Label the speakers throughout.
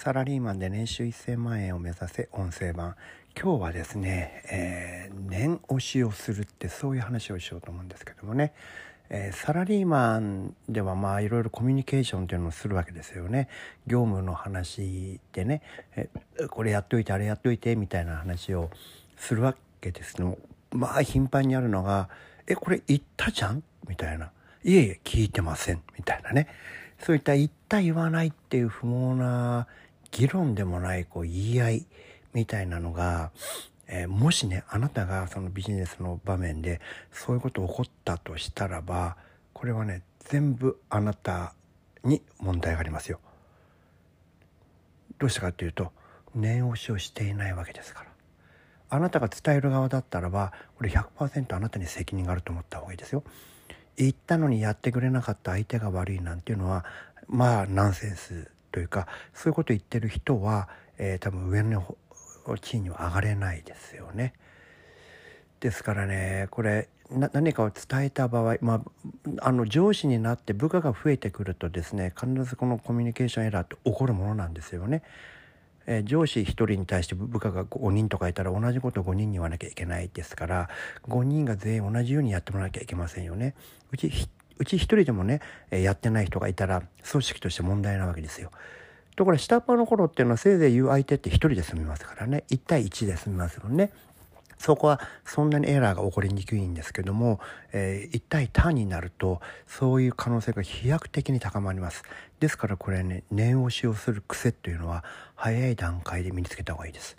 Speaker 1: サラリーマンで年収1000万円を目指せ音声版。今日はですね、えー、念押しをするってそういう話をしようと思うんですけどもね、えー、サラリーマンではまあいろいろコミュニケーションっていうのをするわけですよね。業務の話でね、えこれやっといてあれやっといてみたいな話をするわけですけどまあ頻繁にあるのが「えこれ言ったじゃん?」みたいな「いえいえ聞いてません」みたいなね。そういった言った言わないっていう不毛な議論でもないこう言い合いみたいなのが、えー、もしねあなたがそのビジネスの場面でそういうこと起こったとしたらばこれはね全部あなたに問題がありますよ。どうしたかっていうと念押しをしていないわけですから。あなたが伝える側だったらばこれ100%あなたに責任があると思った方がいいですよ。言ったのにやってくれなかった相手が悪いなんていうのはまあナンセンスというかそういうことを言ってる人は、えー、多分上の地位には上がれないですよね。ですからねこれ何かを伝えた場合、まあ、あの上司になって部下が増えてくるとですね必ずこのコミュニケーションエラーって起こるものなんですよね。えー、上司1人に対して部下が5人とかいたら同じことを5人に言わなきゃいけないですから5人が全員同じようにやってもらわなきゃいけませんよね。うちうち1人でもね、えー、やってない人がいたら組織として問題なわけですよ。ところが下っ端の頃っていうのはせいぜい言う相手って1人で済みますからね1対1で済みますよね。そこはそんなにエラーが起こりにくいんですけども、えー、一体単になるとそういう可能性が飛躍的に高まりますですからこれね念押しをする癖というのは早い段階で身につけた方がいいです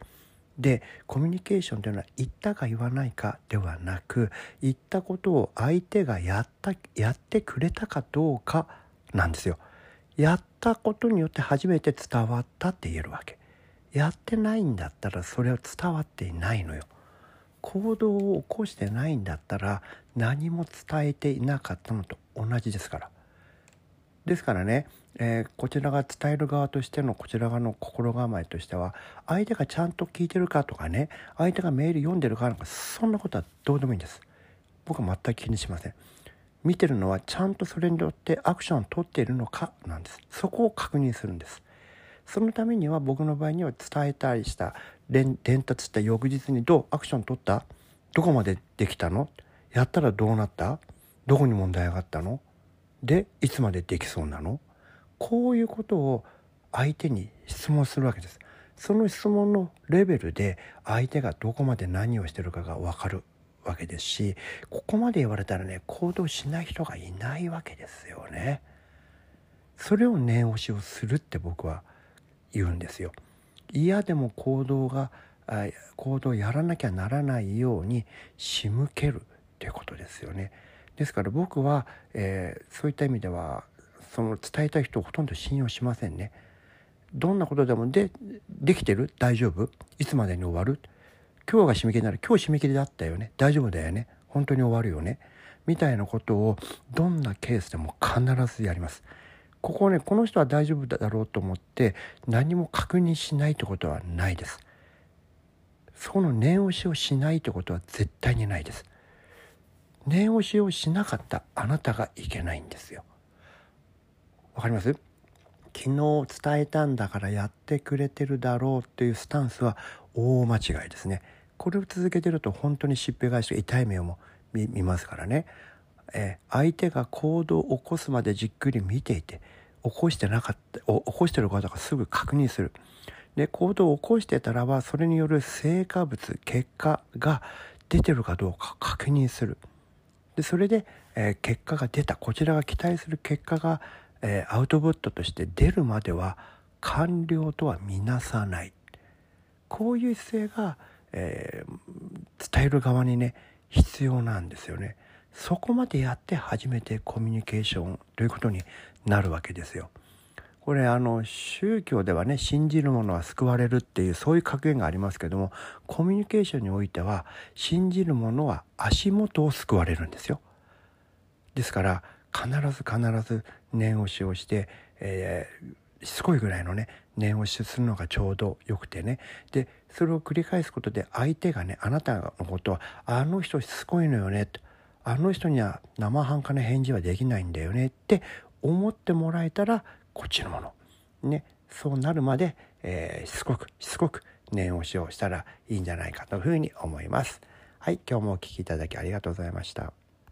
Speaker 1: でコミュニケーションというのは言ったか言わないかではなく言ったことを相手がやったやってくれたかどうかなんですよ。やったことによって初めて伝わったって言えるわけ。やってないんだったらそれは伝わっていないのよ。行動を起こしてないんだったら何も伝えていなかったのと同じですから。ですからね、えー、こちらが伝える側としてのこちら側の心構えとしては相手がちゃんと聞いてるかとかね相手がメール読んでるかなんかそんなことはどうでもいいんです。僕は全く気にしません。見てるのはちゃんとそれによってアクションを取っているのかなんです。そこを確認するんです。そのためには僕の場合には伝えたりした伝達した翌日にどうアクション取った？どこまでできたの？やったらどうなった？どこに問題があったの？でいつまでできそうなの？こういうことを相手に質問するわけです。その質問のレベルで相手がどこまで何をしてるかが分かるわけですしここまで言われたらね行動しない人がいないわけですよね。それを念押しをするって僕は言うんですよ。嫌でも行動が行動をやらなきゃならないように仕向けるっていうことですよね。ですから僕は、えー、そういった意味ではその伝えたい人をほとんど信用しませんね。どんなことでもでできてる？大丈夫？いつまでに終わる？今日が締め切りなら今日締め切りだったよね大丈夫だよね本当に終わるよねみたいなことをどんなケースでも必ずやります。ここねこの人は大丈夫だろうと思って何も確認しないってことはないです。その念押しをしないってことは絶対にないです。念押しをしなかったあなたがいけないんですよ。わかります？昨日伝えたんだからやってくれてるだろうっていうスタンスは大間違いですね。これを続けてると本当にしっぺ返し痛い目をも見ますからね。え相手が行動を起こすまでじっくり見ていて起こしてなかった起こしてる方がすぐ確認する。で行動を起こしてたらばそれによる成果物結果が出てるかどうか確認する。でそれで、えー、結果が出たこちらが期待する結果が、えー、アウトプットとして出るまでは完了とは見なさないこういう姿勢が、えー、伝える側にね必要なんですよね。そこまでやって初めてコミュニケーションということになるわけですよ。これあの宗教ではね信じる者は救われるっていうそういう格言がありますけどもコミュニケーションにおいては信じる者は足元を救われるんですよ。ですから必ず必ず念押しをして、えー、しつこいぐらいのね念押しするのがちょうどよくてねでそれを繰り返すことで相手がねあなたのことはあの人しつこいのよねとあの人には生半可な返事はできないんだよねって思ってもらえたらこっちのもの。ね、そうなるまで、えー、しつこくしつこく念押しをしたらいいんじゃないかというふうに思います。はい、今日もお聴きいただきありがとうございました。